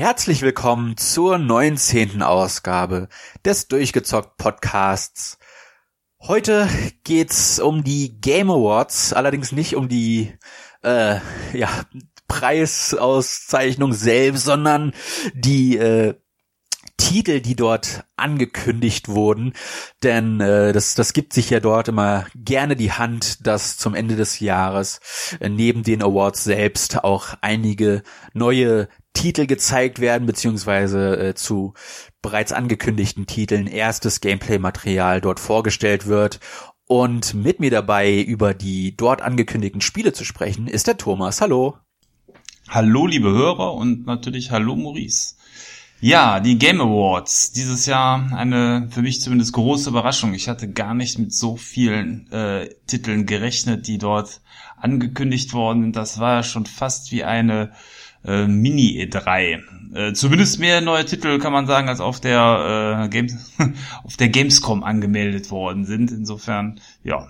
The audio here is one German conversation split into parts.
herzlich willkommen zur 19. Ausgabe des Durchgezockt Podcasts. Heute geht's um die Game Awards, allerdings nicht um die äh, ja, Preisauszeichnung selbst, sondern die äh, Titel, die dort angekündigt wurden, denn äh, das, das gibt sich ja dort immer gerne die Hand, dass zum Ende des Jahres äh, neben den Awards selbst auch einige neue Titel gezeigt werden, beziehungsweise äh, zu bereits angekündigten Titeln erstes Gameplay-Material dort vorgestellt wird. Und mit mir dabei über die dort angekündigten Spiele zu sprechen, ist der Thomas. Hallo. Hallo, liebe Hörer und natürlich hallo, Maurice. Ja, die Game Awards. Dieses Jahr eine für mich zumindest große Überraschung. Ich hatte gar nicht mit so vielen äh, Titeln gerechnet, die dort angekündigt worden Das war ja schon fast wie eine äh, Mini E3. Äh, zumindest mehr neue Titel kann man sagen, als auf der äh, Games auf der Gamescom angemeldet worden sind. Insofern, ja,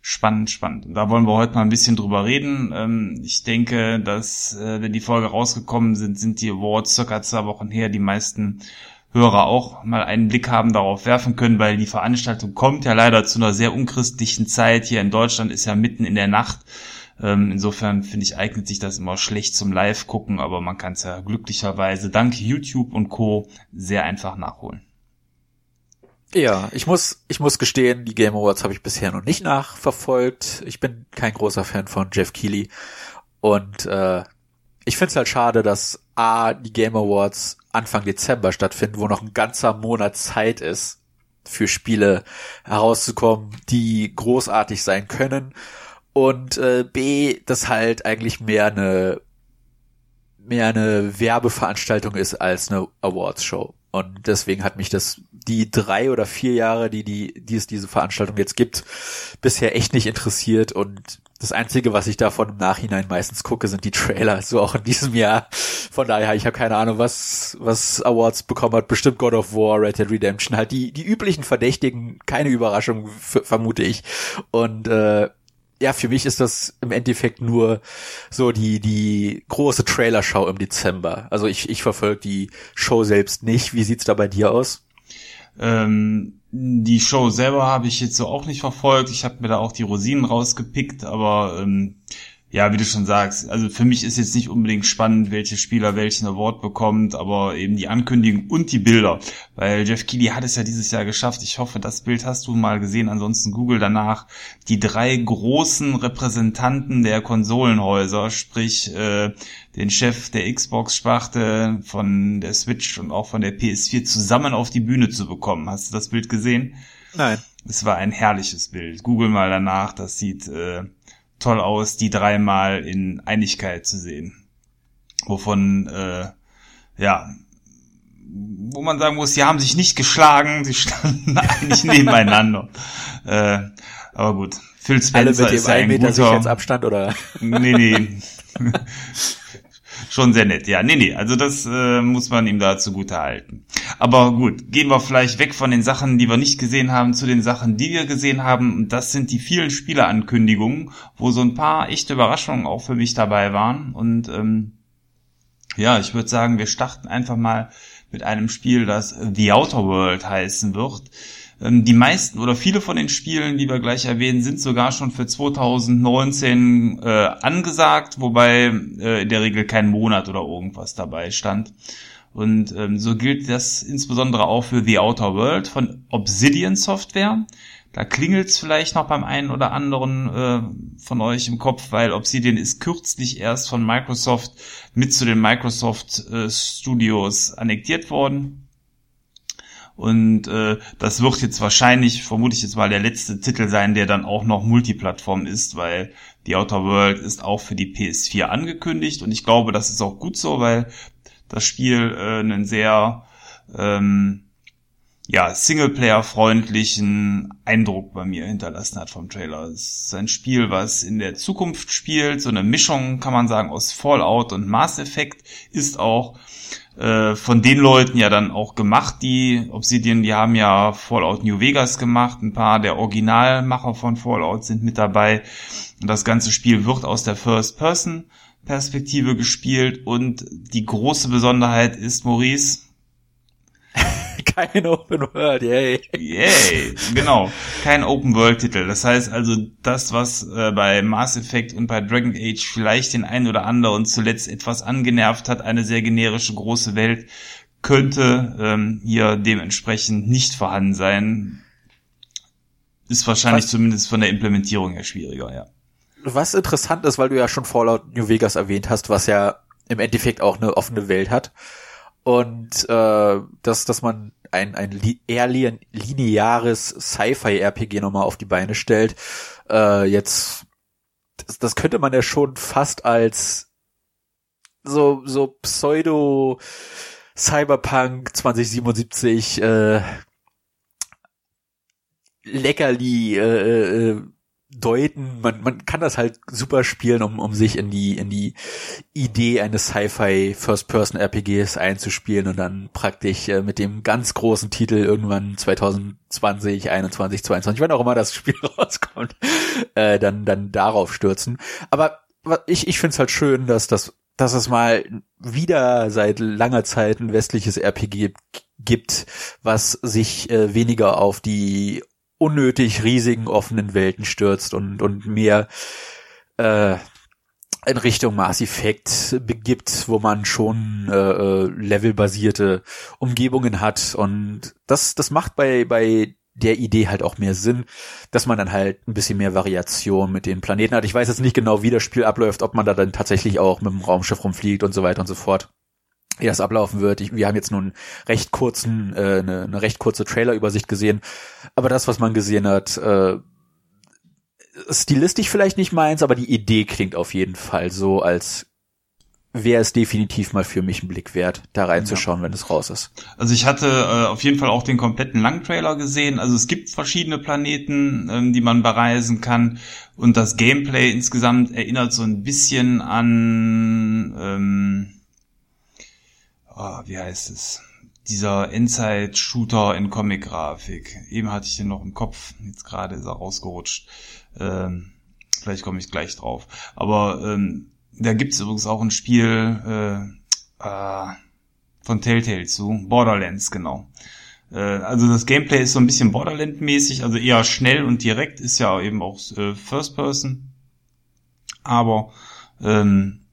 spannend, spannend. Da wollen wir heute mal ein bisschen drüber reden. Ähm, ich denke, dass, äh, wenn die Folge rausgekommen sind, sind die Awards circa zwei Wochen her. Die meisten Hörer auch mal einen Blick haben darauf werfen können, weil die Veranstaltung kommt ja leider zu einer sehr unchristlichen Zeit. Hier in Deutschland ist ja mitten in der Nacht. Ähm, insofern finde ich, eignet sich das immer schlecht zum Live gucken, aber man kann es ja glücklicherweise dank YouTube und Co. sehr einfach nachholen. Ja, ich muss, ich muss gestehen, die Game Awards habe ich bisher noch nicht nachverfolgt. Ich bin kein großer Fan von Jeff Keighley und äh, ich finde es halt schade, dass A, die Game Awards Anfang Dezember stattfinden, wo noch ein ganzer Monat Zeit ist, für Spiele herauszukommen, die großartig sein können. Und äh, B, das halt eigentlich mehr eine mehr eine Werbeveranstaltung ist als eine Awards-Show. Und deswegen hat mich das die drei oder vier Jahre, die, die, die es diese Veranstaltung jetzt gibt, bisher echt nicht interessiert. Und das Einzige, was ich davon im Nachhinein meistens gucke, sind die Trailer, so auch in diesem Jahr. Von daher, ich habe keine Ahnung, was, was Awards bekommen hat. Bestimmt God of War, Red Dead Redemption, halt die, die üblichen Verdächtigen, keine Überraschung, vermute ich. Und äh, ja, für mich ist das im Endeffekt nur so die, die große Trailer-Show im Dezember. Also ich, ich verfolge die Show selbst nicht. Wie sieht's da bei dir aus? Ähm, die Show selber habe ich jetzt so auch nicht verfolgt. Ich habe mir da auch die Rosinen rausgepickt, aber ähm, ja, wie du schon sagst, also für mich ist jetzt nicht unbedingt spannend, welche Spieler welchen Award bekommt, aber eben die Ankündigung und die Bilder. Weil Jeff Keighley hat es ja dieses Jahr geschafft. Ich hoffe, das Bild hast du mal gesehen. Ansonsten Google danach die drei großen Repräsentanten der Konsolenhäuser, sprich äh, den Chef der Xbox-Sparte von der Switch und auch von der PS4 zusammen auf die Bühne zu bekommen. Hast du das Bild gesehen? Nein. Es war ein herrliches Bild. Google mal danach, das sieht äh, toll aus, die dreimal in Einigkeit zu sehen. Wovon, äh, ja, wo man sagen muss, sie haben sich nicht geschlagen, sie standen eigentlich nebeneinander. äh, aber gut, Phil Spencer Alle mit dem ist ein Meter guter... Abstand oder? nee, nee. schon sehr nett. Ja, nee, nee, also das äh, muss man ihm da zugute halten. Aber gut, gehen wir vielleicht weg von den Sachen, die wir nicht gesehen haben, zu den Sachen, die wir gesehen haben. Und das sind die vielen Spielerankündigungen, wo so ein paar echte Überraschungen auch für mich dabei waren. Und ähm, ja, ich würde sagen, wir starten einfach mal mit einem Spiel, das The Outer World heißen wird. Ähm, die meisten oder viele von den Spielen, die wir gleich erwähnen, sind sogar schon für 2019 äh, angesagt, wobei äh, in der Regel kein Monat oder irgendwas dabei stand. Und ähm, so gilt das insbesondere auch für The Outer World von Obsidian Software. Da klingelt es vielleicht noch beim einen oder anderen äh, von euch im Kopf, weil Obsidian ist kürzlich erst von Microsoft mit zu den Microsoft äh, Studios annektiert worden. Und äh, das wird jetzt wahrscheinlich, vermute ich jetzt mal, der letzte Titel sein, der dann auch noch Multiplattform ist, weil The Outer World ist auch für die PS4 angekündigt. Und ich glaube, das ist auch gut so, weil das Spiel äh, einen sehr ähm, ja, Singleplayer-freundlichen Eindruck bei mir hinterlassen hat vom Trailer. Es ist ein Spiel, was in der Zukunft spielt, so eine Mischung, kann man sagen, aus Fallout und Mass Effect, ist auch äh, von den Leuten ja dann auch gemacht, die Obsidian, die haben ja Fallout New Vegas gemacht, ein paar der Originalmacher von Fallout sind mit dabei. Und das ganze Spiel wird aus der First Person Perspektive gespielt und die große Besonderheit ist, Maurice, kein Open World, yay. Yay, genau. Kein Open World Titel. Das heißt also, das, was äh, bei Mass Effect und bei Dragon Age vielleicht den einen oder anderen und zuletzt etwas angenervt hat, eine sehr generische große Welt, könnte ähm, hier dementsprechend nicht vorhanden sein. Ist wahrscheinlich was, zumindest von der Implementierung her schwieriger, ja. Was interessant ist, weil du ja schon Fallout New Vegas erwähnt hast, was ja im Endeffekt auch eine offene Welt hat. Und äh, dass, dass man ein, ein eher lineares Sci-Fi-RPG nochmal auf die Beine stellt. Äh, jetzt, das, das könnte man ja schon fast als so, so Pseudo Cyberpunk 2077 äh, Leckerli äh, äh, deuten. Man, man kann das halt super spielen, um, um sich in die, in die Idee eines Sci-Fi First-Person-RPGs einzuspielen und dann praktisch äh, mit dem ganz großen Titel irgendwann 2020, 21, 22, wann auch immer das Spiel rauskommt, äh, dann, dann darauf stürzen. Aber ich, ich finde es halt schön, dass das dass es mal wieder seit langer Zeit ein westliches RPG gibt, was sich äh, weniger auf die unnötig riesigen offenen Welten stürzt und, und mehr äh, in Richtung Mass Effect begibt, wo man schon äh, äh, levelbasierte Umgebungen hat und das das macht bei bei der Idee halt auch mehr Sinn, dass man dann halt ein bisschen mehr Variation mit den Planeten hat. Ich weiß jetzt nicht genau, wie das Spiel abläuft, ob man da dann tatsächlich auch mit dem Raumschiff rumfliegt und so weiter und so fort wie das ablaufen wird. Ich, wir haben jetzt nun recht kurzen, äh, eine, eine recht kurze Trailerübersicht gesehen, aber das, was man gesehen hat, äh, stilistisch vielleicht nicht meins, aber die Idee klingt auf jeden Fall so, als wäre es definitiv mal für mich ein Blick wert, da reinzuschauen, ja. wenn es raus ist. Also ich hatte äh, auf jeden Fall auch den kompletten Langtrailer gesehen. Also es gibt verschiedene Planeten, ähm, die man bereisen kann. Und das Gameplay insgesamt erinnert so ein bisschen an ähm, oh, wie heißt es? Dieser Endzeit-Shooter in Comic-Grafik. Eben hatte ich den noch im Kopf, jetzt gerade ist er rausgerutscht. Ähm, vielleicht komme ich gleich drauf. Aber ähm, da gibt's übrigens auch ein Spiel äh, äh, von Telltale zu, Borderlands, genau. Äh, also das Gameplay ist so ein bisschen Borderland-mäßig, also eher schnell und direkt, ist ja eben auch äh, First Person. Aber ähm,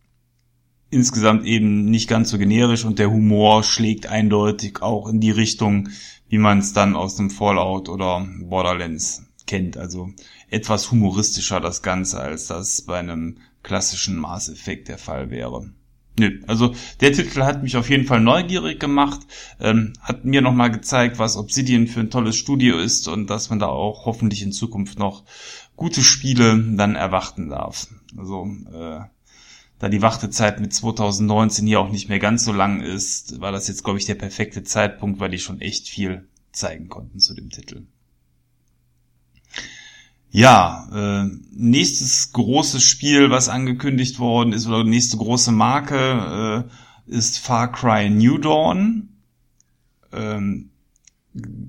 insgesamt eben nicht ganz so generisch und der Humor schlägt eindeutig auch in die Richtung, wie man es dann aus dem Fallout oder Borderlands kennt. Also etwas humoristischer das Ganze, als das bei einem klassischen Mass Effect der Fall wäre. Nö, also der Titel hat mich auf jeden Fall neugierig gemacht, ähm, hat mir nochmal gezeigt, was Obsidian für ein tolles Studio ist und dass man da auch hoffentlich in Zukunft noch gute Spiele dann erwarten darf. Also äh, da die Wartezeit mit 2019 hier auch nicht mehr ganz so lang ist, war das jetzt, glaube ich, der perfekte Zeitpunkt, weil die schon echt viel zeigen konnten zu dem Titel. Ja, äh, nächstes großes Spiel, was angekündigt worden ist, oder nächste große Marke, äh, ist Far Cry New Dawn. Ähm,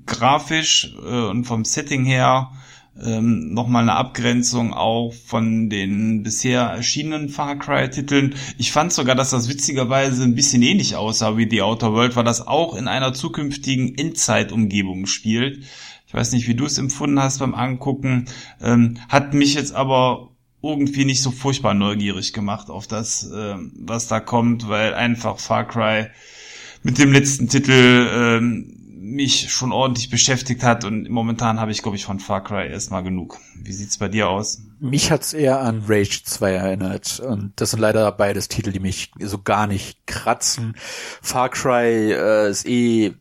grafisch äh, und vom Setting her ähm, nochmal eine Abgrenzung auch von den bisher erschienenen Far Cry-Titeln. Ich fand sogar, dass das witzigerweise ein bisschen ähnlich aussah wie The Outer World, weil das auch in einer zukünftigen Endzeit-Umgebung spielt. Ich weiß nicht, wie du es empfunden hast beim Angucken. Ähm, hat mich jetzt aber irgendwie nicht so furchtbar neugierig gemacht auf das, äh, was da kommt, weil einfach Far Cry mit dem letzten Titel ähm, mich schon ordentlich beschäftigt hat und momentan habe ich, glaube ich, von Far Cry erstmal genug. Wie sieht's bei dir aus? Mich hat's eher an Rage 2 erinnert und das sind leider beides Titel, die mich so gar nicht kratzen. Far Cry äh, ist eh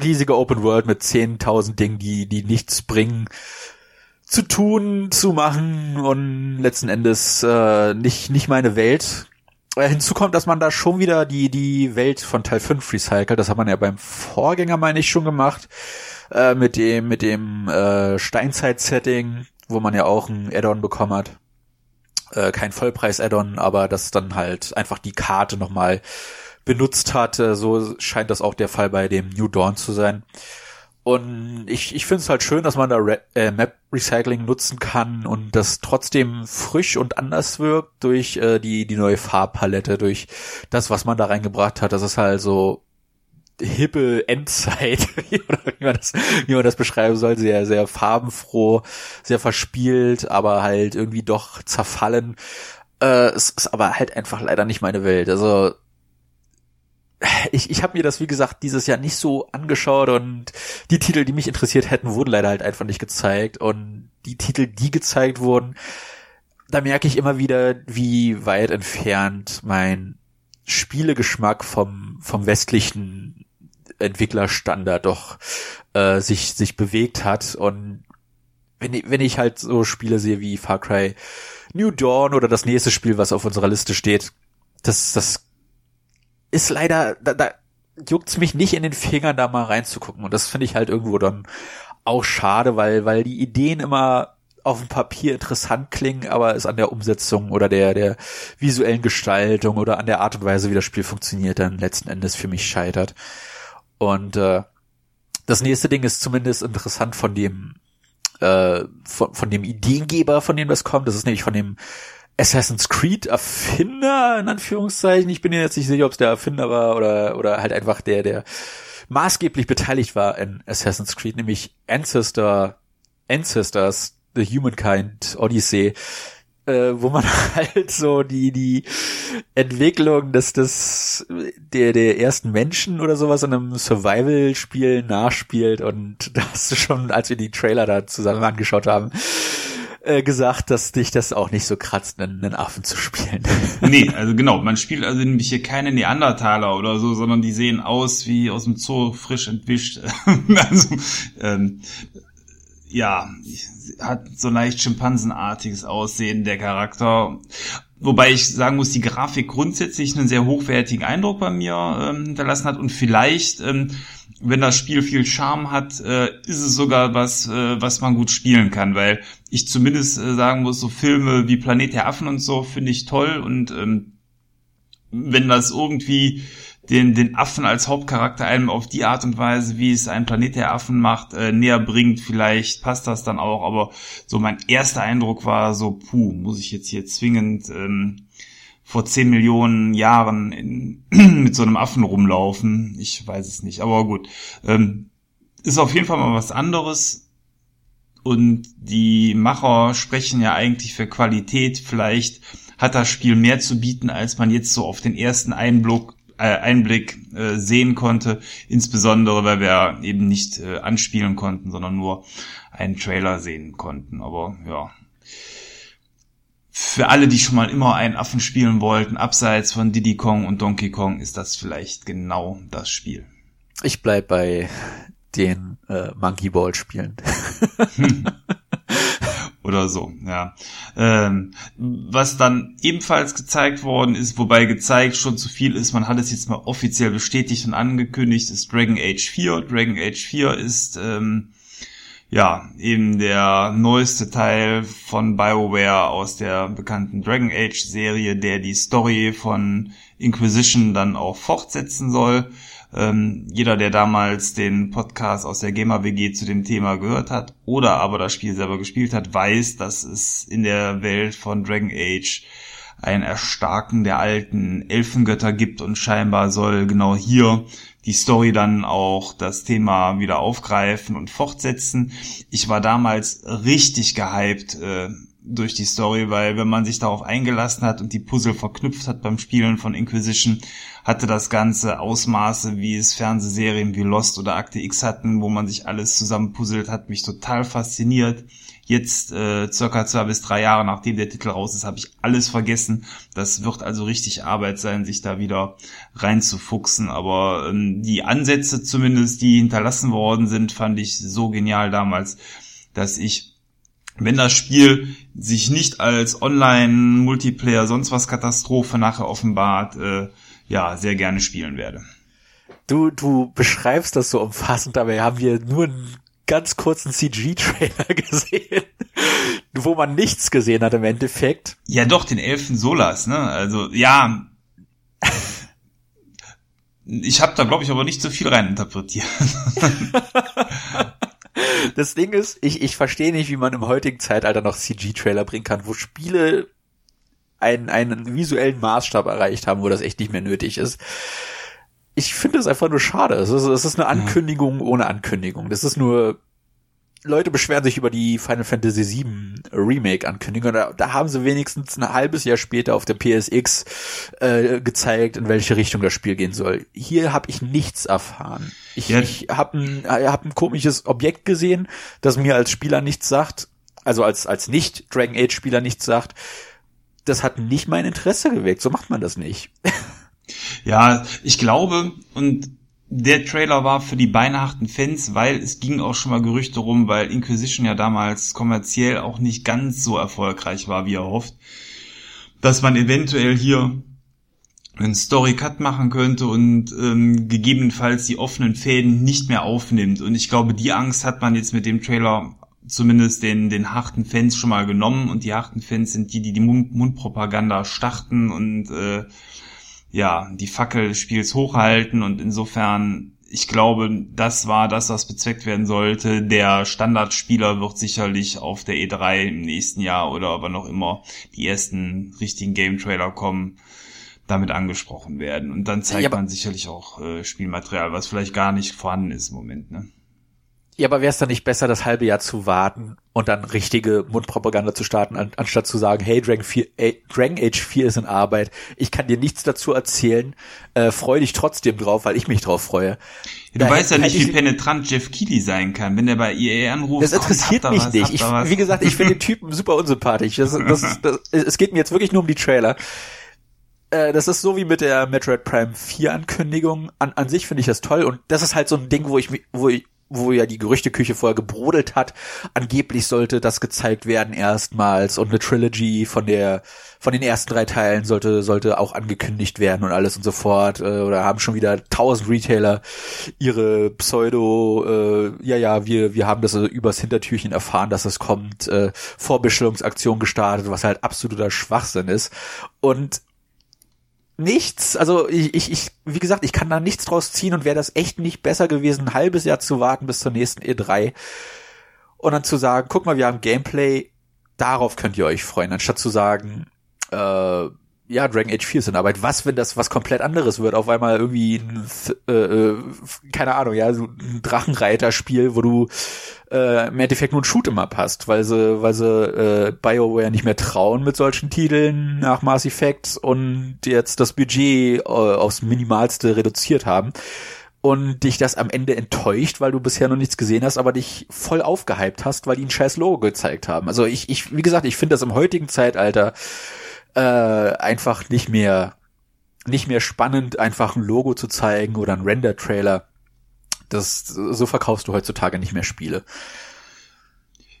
riesige Open World mit 10.000 Dingen, die, die nichts bringen zu tun, zu machen und letzten Endes äh, nicht, nicht meine Welt. Äh, hinzu kommt, dass man da schon wieder die, die Welt von Teil 5 recycelt. Das hat man ja beim Vorgänger, meine ich, schon gemacht. Äh, mit dem, mit dem äh, Steinzeit-Setting, wo man ja auch ein Add-on bekommen hat. Äh, kein Vollpreis-Add-on, aber das dann halt einfach die Karte nochmal benutzt hat. Äh, so scheint das auch der Fall bei dem New Dawn zu sein. Und ich, ich finde es halt schön, dass man da Re äh, Map Recycling nutzen kann und das trotzdem frisch und anders wirkt durch äh, die, die neue Farbpalette, durch das, was man da reingebracht hat. Das ist halt so hippe Endzeit, wie man, das, wie man das beschreiben soll, sehr, sehr farbenfroh, sehr verspielt, aber halt irgendwie doch zerfallen. Äh, es ist aber halt einfach leider nicht meine Welt. Also ich, ich habe mir das, wie gesagt, dieses Jahr nicht so angeschaut und die Titel, die mich interessiert hätten, wurden leider halt einfach nicht gezeigt. Und die Titel, die gezeigt wurden, da merke ich immer wieder, wie weit entfernt mein Spielegeschmack vom, vom westlichen Entwicklerstandard doch äh, sich, sich bewegt hat. Und wenn, wenn ich halt so Spiele sehe wie Far Cry New Dawn oder das nächste Spiel, was auf unserer Liste steht, das, das ist leider, da, da juckt's mich nicht in den Fingern, da mal reinzugucken. Und das finde ich halt irgendwo dann auch schade, weil, weil die Ideen immer auf dem Papier interessant klingen, aber es an der Umsetzung oder der, der visuellen Gestaltung oder an der Art und Weise, wie das Spiel funktioniert, dann letzten Endes für mich scheitert. Und äh, das nächste Ding ist zumindest interessant von dem äh, von, von dem Ideengeber, von dem das kommt. Das ist nämlich von dem Assassin's Creed Erfinder, in Anführungszeichen. Ich bin mir jetzt nicht sicher, ob es der Erfinder war oder, oder halt einfach der, der maßgeblich beteiligt war in Assassin's Creed, nämlich Ancestor, Ancestors, The Humankind Odyssey, äh, wo man halt so die, die Entwicklung des, des, der, der ersten Menschen oder sowas in einem Survival-Spiel nachspielt und da hast du schon, als wir die Trailer da zusammen angeschaut haben, äh, gesagt, dass dich das auch nicht so kratzt, einen, einen Affen zu spielen. nee, also genau, man spielt also nämlich hier keine Neandertaler oder so, sondern die sehen aus wie aus dem Zoo frisch entwischt. also, ähm, ja, hat so leicht schimpansenartiges Aussehen, der Charakter. Wobei ich sagen muss, die Grafik grundsätzlich einen sehr hochwertigen Eindruck bei mir ähm, hinterlassen hat und vielleicht ähm, wenn das Spiel viel Charme hat, äh, ist es sogar was, äh, was man gut spielen kann, weil ich zumindest äh, sagen muss, so Filme wie Planet der Affen und so finde ich toll und ähm, wenn das irgendwie den, den Affen als Hauptcharakter einem auf die Art und Weise, wie es ein Planet der Affen macht, äh, näher bringt, vielleicht passt das dann auch, aber so mein erster Eindruck war so, puh, muss ich jetzt hier zwingend ähm, vor zehn Millionen Jahren in, mit so einem Affen rumlaufen. Ich weiß es nicht, aber gut. Ähm, ist auf jeden Fall mal was anderes. Und die Macher sprechen ja eigentlich für Qualität. Vielleicht hat das Spiel mehr zu bieten, als man jetzt so auf den ersten Einblick, äh, Einblick äh, sehen konnte. Insbesondere, weil wir eben nicht äh, anspielen konnten, sondern nur einen Trailer sehen konnten. Aber ja, für alle, die schon mal immer einen Affen spielen wollten, abseits von Diddy Kong und Donkey Kong, ist das vielleicht genau das Spiel. Ich bleib bei den äh, Monkey Ball Spielen. Oder so, ja. Ähm, was dann ebenfalls gezeigt worden ist, wobei gezeigt schon zu viel ist, man hat es jetzt mal offiziell bestätigt und angekündigt, ist Dragon Age 4. Dragon Age 4 ist ähm, ja, eben der neueste Teil von BioWare aus der bekannten Dragon Age Serie, der die Story von Inquisition dann auch fortsetzen soll. Ähm, jeder, der damals den Podcast aus der Gamer WG zu dem Thema gehört hat oder aber das Spiel selber gespielt hat, weiß, dass es in der Welt von Dragon Age ein Erstarken der alten Elfengötter gibt und scheinbar soll genau hier die Story dann auch das Thema wieder aufgreifen und fortsetzen. Ich war damals richtig gehypt äh, durch die Story, weil wenn man sich darauf eingelassen hat und die Puzzle verknüpft hat beim Spielen von Inquisition, hatte das Ganze Ausmaße, wie es Fernsehserien wie Lost oder Akte X hatten, wo man sich alles zusammenpuzzelt, hat mich total fasziniert. Jetzt äh, circa zwei bis drei Jahre nachdem der Titel raus ist, habe ich alles vergessen. Das wird also richtig Arbeit sein, sich da wieder reinzufuchsen. Aber ähm, die Ansätze zumindest, die hinterlassen worden sind, fand ich so genial damals, dass ich wenn das Spiel sich nicht als Online-Multiplayer sonst was Katastrophe nachher offenbart, äh, ja, sehr gerne spielen werde. Du, du beschreibst das so umfassend, aber wir haben hier nur einen ganz kurzen CG-Trailer gesehen, wo man nichts gesehen hat im Endeffekt. Ja, doch, den Elfen Solas, ne? Also, ja. Ich habe da, glaube ich, aber nicht so viel reininterpretiert. das Ding ist, ich, ich verstehe nicht, wie man im heutigen Zeitalter noch CG-Trailer bringen kann, wo Spiele einen, einen visuellen Maßstab erreicht haben, wo das echt nicht mehr nötig ist. Ich finde es einfach nur schade. Es ist, es ist eine Ankündigung ja. ohne Ankündigung. Das ist nur Leute beschweren sich über die Final Fantasy VII Remake-Ankündigung. Da, da haben sie wenigstens ein halbes Jahr später auf der PSX äh, gezeigt, in welche Richtung das Spiel gehen soll. Hier habe ich nichts erfahren. Ich, ja. ich habe ein, hab ein komisches Objekt gesehen, das mir als Spieler nichts sagt, also als, als nicht Dragon Age Spieler nichts sagt. Das hat nicht mein Interesse geweckt. So macht man das nicht. Ja, ich glaube, und der Trailer war für die beinharten Fans, weil es ging auch schon mal Gerüchte rum, weil Inquisition ja damals kommerziell auch nicht ganz so erfolgreich war, wie er hofft, dass man eventuell hier einen Story Cut machen könnte und ähm, gegebenenfalls die offenen Fäden nicht mehr aufnimmt. Und ich glaube, die Angst hat man jetzt mit dem Trailer zumindest den, den harten Fans schon mal genommen. Und die harten Fans sind die, die die Mundpropaganda starten und äh, ja, die Fackel des Spiels hochhalten und insofern, ich glaube, das war das, was bezweckt werden sollte. Der Standardspieler wird sicherlich auf der E3 im nächsten Jahr oder aber noch immer die ersten richtigen Game-Trailer kommen damit angesprochen werden. Und dann zeigt ja, man sicherlich auch äh, Spielmaterial, was vielleicht gar nicht vorhanden ist im Moment. Ne? Ja, aber wäre es dann nicht besser, das halbe Jahr zu warten und dann richtige Mundpropaganda zu starten, an, anstatt zu sagen, hey, Dragon, 4, äh, Dragon Age 4 ist in Arbeit, ich kann dir nichts dazu erzählen, äh, freu dich trotzdem drauf, weil ich mich drauf freue. Du da weißt ja nicht, wie penetrant Jeff Keighley sein kann, wenn der bei EA anruft. Das interessiert mich was, nicht. Ich, wie gesagt, ich finde den Typen super unsympathisch. Das, das, das, es geht mir jetzt wirklich nur um die Trailer äh, das ist so wie mit der Metroid Prime 4 Ankündigung. An, an sich finde ich das toll und das ist halt so ein Ding, wo ich wo ich wo ja die Gerüchteküche vorher gebrodelt hat. Angeblich sollte das gezeigt werden erstmals und eine Trilogy von der von den ersten drei Teilen sollte sollte auch angekündigt werden und alles und so fort. Äh, oder haben schon wieder tausend Retailer ihre Pseudo, äh, ja ja, wir wir haben das übers Hintertürchen erfahren, dass es kommt, äh, Vorbestellungsaktion gestartet, was halt absoluter Schwachsinn ist. Und nichts, also ich, ich, ich, wie gesagt, ich kann da nichts draus ziehen und wäre das echt nicht besser gewesen, ein halbes Jahr zu warten bis zur nächsten E3 und dann zu sagen, guck mal, wir haben Gameplay, darauf könnt ihr euch freuen, anstatt zu sagen, äh, ja, Dragon Age 4 ist in Arbeit. Was, wenn das was komplett anderes wird? Auf einmal irgendwie äh, äh, keine Ahnung, ja, so ein Drachenreiter-Spiel, wo du äh, im Endeffekt nur ein Shoot'em Up hast, weil sie, weil sie äh, BioWare nicht mehr trauen mit solchen Titeln nach Mass Effect und jetzt das Budget äh, aufs Minimalste reduziert haben und dich das am Ende enttäuscht, weil du bisher noch nichts gesehen hast, aber dich voll aufgehypt hast, weil die ein scheiß Logo gezeigt haben. Also ich, ich, wie gesagt, ich finde das im heutigen Zeitalter äh, einfach nicht mehr nicht mehr spannend, einfach ein Logo zu zeigen oder ein Render-Trailer. Das so verkaufst du heutzutage nicht mehr Spiele.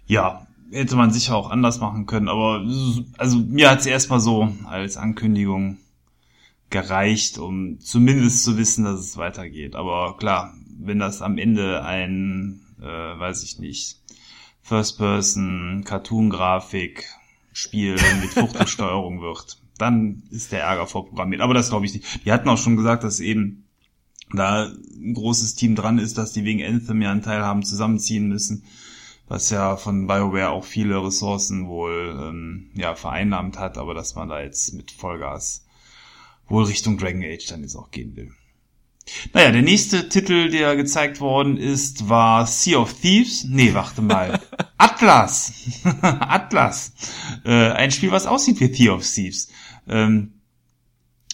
Ja, hätte man sicher auch anders machen können, aber also mir hat es erstmal so als Ankündigung gereicht, um zumindest zu wissen, dass es weitergeht. Aber klar, wenn das am Ende ein, äh, weiß ich nicht, First-Person, Cartoon-Grafik, Spiel mit Fuchtelsteuerung wird, dann ist der Ärger vorprogrammiert. Aber das glaube ich nicht. Die hatten auch schon gesagt, dass eben da ein großes Team dran ist, dass die wegen Anthem ja einen Teil haben zusammenziehen müssen, was ja von BioWare auch viele Ressourcen wohl ähm, ja vereinnahmt hat, aber dass man da jetzt mit Vollgas wohl Richtung Dragon Age dann jetzt auch gehen will. Naja, der nächste Titel, der gezeigt worden ist, war Sea of Thieves. Nee, warte mal. Atlas. Atlas. Äh, ein Spiel, was aussieht wie Sea of Thieves. Ähm,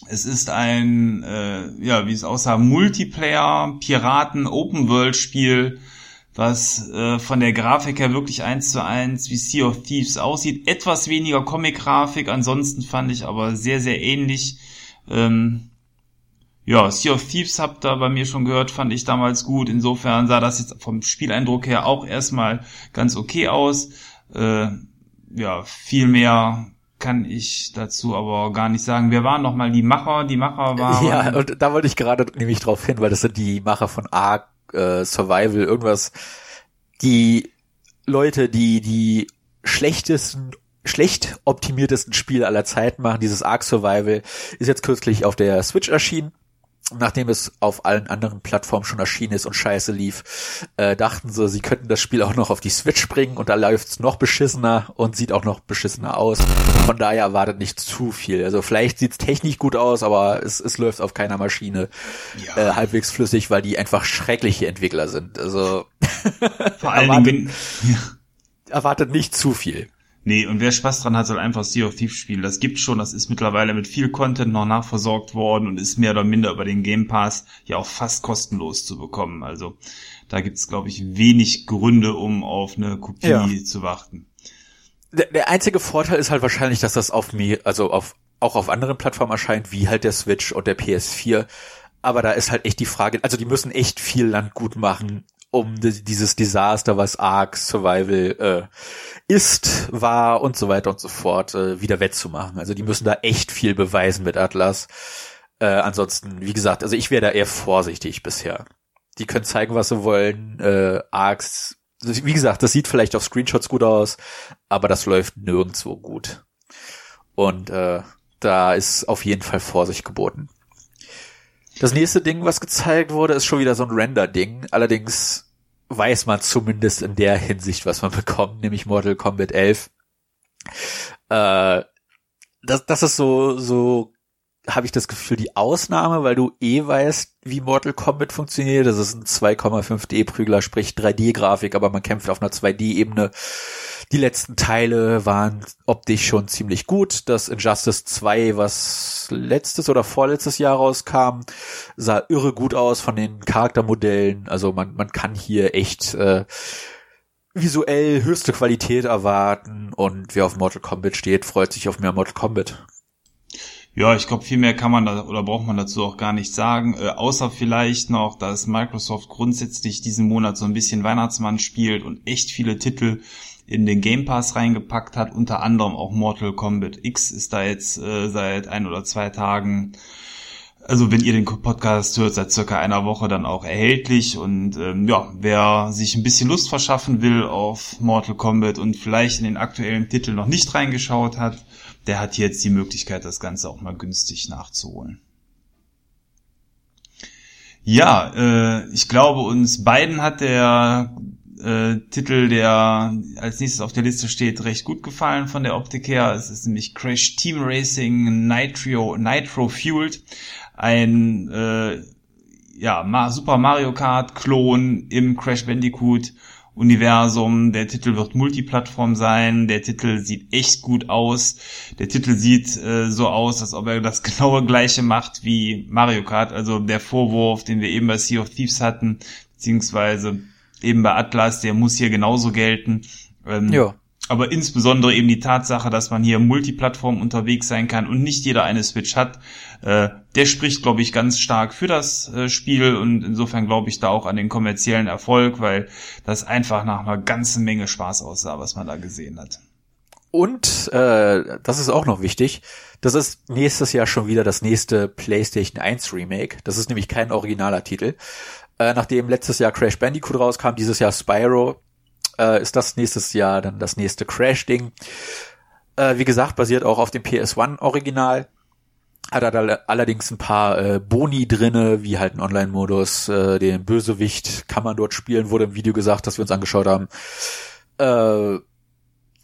es ist ein, äh, ja, wie es aussah, Multiplayer, Piraten, Open World Spiel, was äh, von der Grafik her wirklich eins zu eins wie Sea of Thieves aussieht. Etwas weniger Comic-Grafik, ansonsten fand ich aber sehr, sehr ähnlich. Ähm, ja, Sea of Thieves habt ihr bei mir schon gehört, fand ich damals gut. Insofern sah das jetzt vom Spieleindruck her auch erstmal ganz okay aus. Äh, ja, viel mehr kann ich dazu aber gar nicht sagen. Wer waren nochmal die Macher? Die Macher waren. Ja, und da wollte ich gerade nämlich drauf hin, weil das sind die Macher von Ark, äh, Survival, irgendwas. Die Leute, die die schlechtesten schlecht optimiertesten Spiele aller Zeiten machen. Dieses Ark Survival ist jetzt kürzlich auf der Switch erschienen nachdem es auf allen anderen Plattformen schon erschienen ist und scheiße lief, äh, dachten sie, sie könnten das Spiel auch noch auf die Switch bringen und da läuft's noch beschissener und sieht auch noch beschissener aus. Von daher erwartet nicht zu viel. Also vielleicht sieht's technisch gut aus, aber es, es läuft auf keiner Maschine ja. äh, halbwegs flüssig, weil die einfach schreckliche Entwickler sind. Also vor allen Dingen ja. erwartet nicht zu viel. Nee, und wer Spaß dran hat, soll einfach Sea of Thieves spielen. Das gibt's schon, das ist mittlerweile mit viel Content noch nachversorgt worden und ist mehr oder minder über den Game Pass ja auch fast kostenlos zu bekommen. Also da gibt's, glaube ich, wenig Gründe, um auf eine Kopie ja. zu warten. Der, der einzige Vorteil ist halt wahrscheinlich, dass das auf mir, also auf auch auf anderen Plattformen erscheint, wie halt der Switch und der PS4. Aber da ist halt echt die Frage, also die müssen echt viel Land gut machen, um dieses Desaster, was Ark Survival äh, ist, war und so weiter und so fort, äh, wieder wettzumachen. Also die müssen da echt viel beweisen mit Atlas. Äh, ansonsten, wie gesagt, also ich wäre da eher vorsichtig bisher. Die können zeigen, was sie wollen. Äh, Arks, wie gesagt, das sieht vielleicht auf Screenshots gut aus, aber das läuft nirgendwo gut. Und äh, da ist auf jeden Fall Vorsicht geboten. Das nächste Ding, was gezeigt wurde, ist schon wieder so ein Render-Ding. Allerdings weiß man zumindest in der Hinsicht, was man bekommt, nämlich Mortal Kombat 11. Äh, das, das ist so, so habe ich das Gefühl, die Ausnahme, weil du eh weißt, wie Mortal Kombat funktioniert. Das ist ein 2,5D-Prügler, sprich 3D-Grafik, aber man kämpft auf einer 2D-Ebene. Die letzten Teile waren optisch schon ziemlich gut. Das Injustice 2, was letztes oder vorletztes Jahr rauskam, sah irre gut aus von den Charaktermodellen. Also man, man kann hier echt äh, visuell höchste Qualität erwarten und wer auf Mortal Kombat steht, freut sich auf mehr Mortal Kombat. Ja, ich glaube, viel mehr kann man da oder braucht man dazu auch gar nicht sagen, äh, außer vielleicht noch, dass Microsoft grundsätzlich diesen Monat so ein bisschen Weihnachtsmann spielt und echt viele Titel in den Game Pass reingepackt hat, unter anderem auch Mortal Kombat X ist da jetzt äh, seit ein oder zwei Tagen, also wenn ihr den Podcast hört, seit circa einer Woche dann auch erhältlich und ähm, ja, wer sich ein bisschen Lust verschaffen will auf Mortal Kombat und vielleicht in den aktuellen Titel noch nicht reingeschaut hat, der hat jetzt die Möglichkeit, das Ganze auch mal günstig nachzuholen. Ja, äh, ich glaube, uns beiden hat der äh, Titel, der als nächstes auf der Liste steht, recht gut gefallen von der Optik her. Es ist nämlich Crash Team Racing Nitro, Nitro Fueled. Ein äh, ja, Super Mario Kart Klon im Crash Bandicoot Universum. Der Titel wird Multiplattform sein. Der Titel sieht echt gut aus. Der Titel sieht äh, so aus, als ob er das genaue gleiche macht wie Mario Kart. Also der Vorwurf, den wir eben bei Sea of Thieves hatten, beziehungsweise eben bei Atlas, der muss hier genauso gelten. Ähm, ja. Aber insbesondere eben die Tatsache, dass man hier Multiplattform unterwegs sein kann und nicht jeder eine Switch hat, äh, der spricht, glaube ich, ganz stark für das äh, Spiel und insofern glaube ich da auch an den kommerziellen Erfolg, weil das einfach nach einer ganzen Menge Spaß aussah, was man da gesehen hat. Und äh, das ist auch noch wichtig. Das ist nächstes Jahr schon wieder das nächste PlayStation 1 Remake. Das ist nämlich kein originaler Titel. Äh, nachdem letztes Jahr Crash Bandicoot rauskam, dieses Jahr Spyro, äh, ist das nächstes Jahr dann das nächste Crash-Ding. Äh, wie gesagt, basiert auch auf dem PS1-Original. Hat er allerdings ein paar äh, Boni drinne, wie halt ein Online-Modus. Äh, den Bösewicht kann man dort spielen, wurde im Video gesagt, das wir uns angeschaut haben. Äh,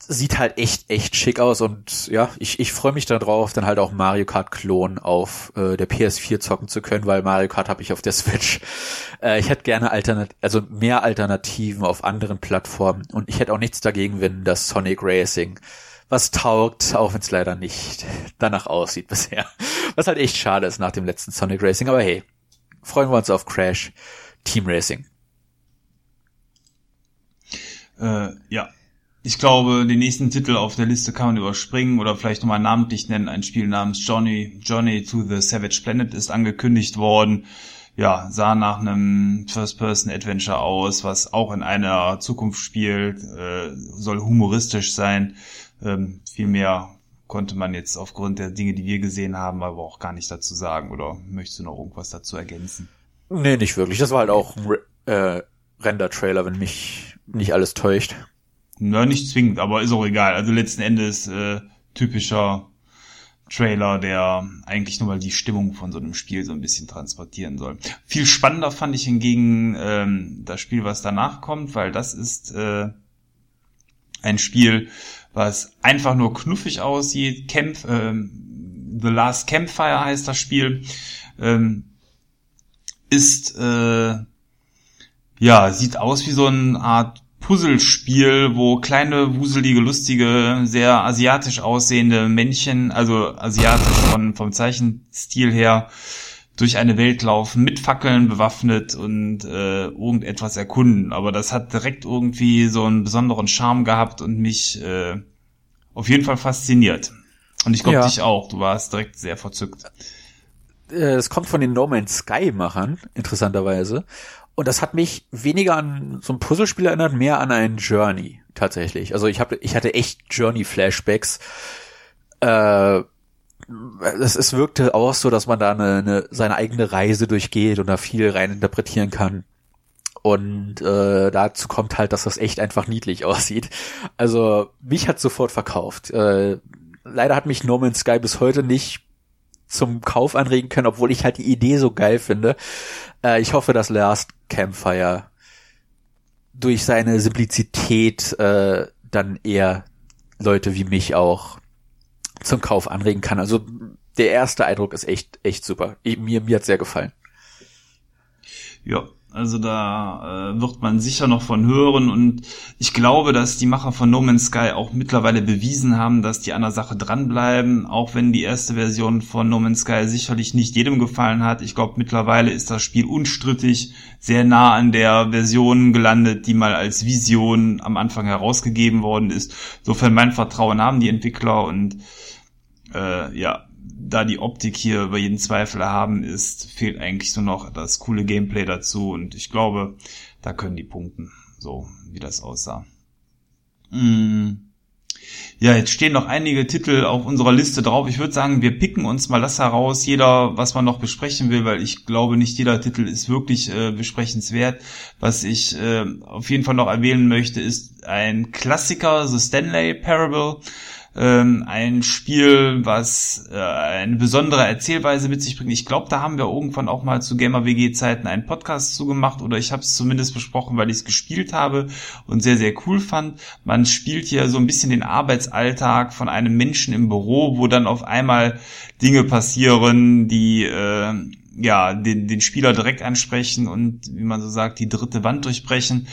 sieht halt echt, echt schick aus und ja, ich, ich freue mich darauf, dann halt auch Mario Kart Klon auf äh, der PS4 zocken zu können, weil Mario Kart habe ich auf der Switch. Äh, ich hätte gerne Alternat also mehr Alternativen auf anderen Plattformen und ich hätte auch nichts dagegen, wenn das Sonic Racing was taugt, auch wenn es leider nicht danach aussieht bisher. Was halt echt schade ist nach dem letzten Sonic Racing, aber hey, freuen wir uns auf Crash Team Racing. Äh, ja, ich glaube, den nächsten Titel auf der Liste kann man überspringen oder vielleicht nochmal namentlich nennen. Ein Spiel namens Johnny, Johnny to the Savage Planet ist angekündigt worden. Ja, sah nach einem First-Person-Adventure aus, was auch in einer Zukunft spielt, äh, soll humoristisch sein. Ähm, viel mehr konnte man jetzt aufgrund der Dinge, die wir gesehen haben, aber auch gar nicht dazu sagen. Oder möchtest du noch irgendwas dazu ergänzen? Nee, nicht wirklich. Das war halt auch ein äh, Render-Trailer, wenn mich nicht alles täuscht. Na, nicht zwingend, aber ist auch egal. Also letzten Endes äh, typischer Trailer, der eigentlich nur mal die Stimmung von so einem Spiel so ein bisschen transportieren soll. Viel spannender fand ich hingegen ähm, das Spiel, was danach kommt, weil das ist äh, ein Spiel, was einfach nur knuffig aussieht. Camp, ähm, The Last Campfire heißt das Spiel. Ähm, ist äh, ja sieht aus wie so eine Art Puzzlespiel, wo kleine, wuselige, lustige, sehr asiatisch aussehende Männchen, also asiatisch von, vom Zeichenstil her, durch eine Welt laufen, mit Fackeln bewaffnet und äh, irgendetwas erkunden. Aber das hat direkt irgendwie so einen besonderen Charme gehabt und mich äh, auf jeden Fall fasziniert. Und ich glaube ja. dich auch. Du warst direkt sehr verzückt. Äh, es kommt von den No Man's Sky Machern, interessanterweise. Und das hat mich weniger an so ein Puzzlespiel erinnert, mehr an ein Journey tatsächlich. Also ich habe, ich hatte echt Journey-Flashbacks. Äh, es, es wirkte auch so, dass man da eine, eine, seine eigene Reise durchgeht und da viel rein interpretieren kann. Und äh, dazu kommt halt, dass das echt einfach niedlich aussieht. Also mich hat sofort verkauft. Äh, leider hat mich No Man's Sky bis heute nicht zum Kauf anregen können, obwohl ich halt die Idee so geil finde. Äh, ich hoffe, dass Last Campfire durch seine Simplizität äh, dann eher Leute wie mich auch zum Kauf anregen kann. Also der erste Eindruck ist echt, echt super. Mir, mir hat sehr gefallen. Ja, also da äh, wird man sicher noch von hören und ich glaube, dass die Macher von No Man's Sky auch mittlerweile bewiesen haben, dass die an der Sache dranbleiben, auch wenn die erste Version von No Man's Sky sicherlich nicht jedem gefallen hat. Ich glaube, mittlerweile ist das Spiel unstrittig sehr nah an der Version gelandet, die mal als Vision am Anfang herausgegeben worden ist. Insofern mein Vertrauen haben die Entwickler und äh, ja, da die Optik hier über jeden Zweifel erhaben ist, fehlt eigentlich nur noch das coole Gameplay dazu und ich glaube, da können die punkten, so wie das aussah. Mm. Ja, jetzt stehen noch einige Titel auf unserer Liste drauf. Ich würde sagen, wir picken uns mal das heraus, jeder, was man noch besprechen will, weil ich glaube, nicht jeder Titel ist wirklich äh, besprechenswert. Was ich äh, auf jeden Fall noch erwähnen möchte, ist ein Klassiker, The Stanley Parable ähm, ein Spiel, was äh, eine besondere Erzählweise mit sich bringt. Ich glaube, da haben wir irgendwann auch mal zu Gamer WG Zeiten einen Podcast zugemacht oder ich habe es zumindest besprochen, weil ich es gespielt habe und sehr sehr cool fand. Man spielt hier so ein bisschen den Arbeitsalltag von einem Menschen im Büro, wo dann auf einmal Dinge passieren, die äh, ja den, den Spieler direkt ansprechen und wie man so sagt, die dritte Wand durchbrechen.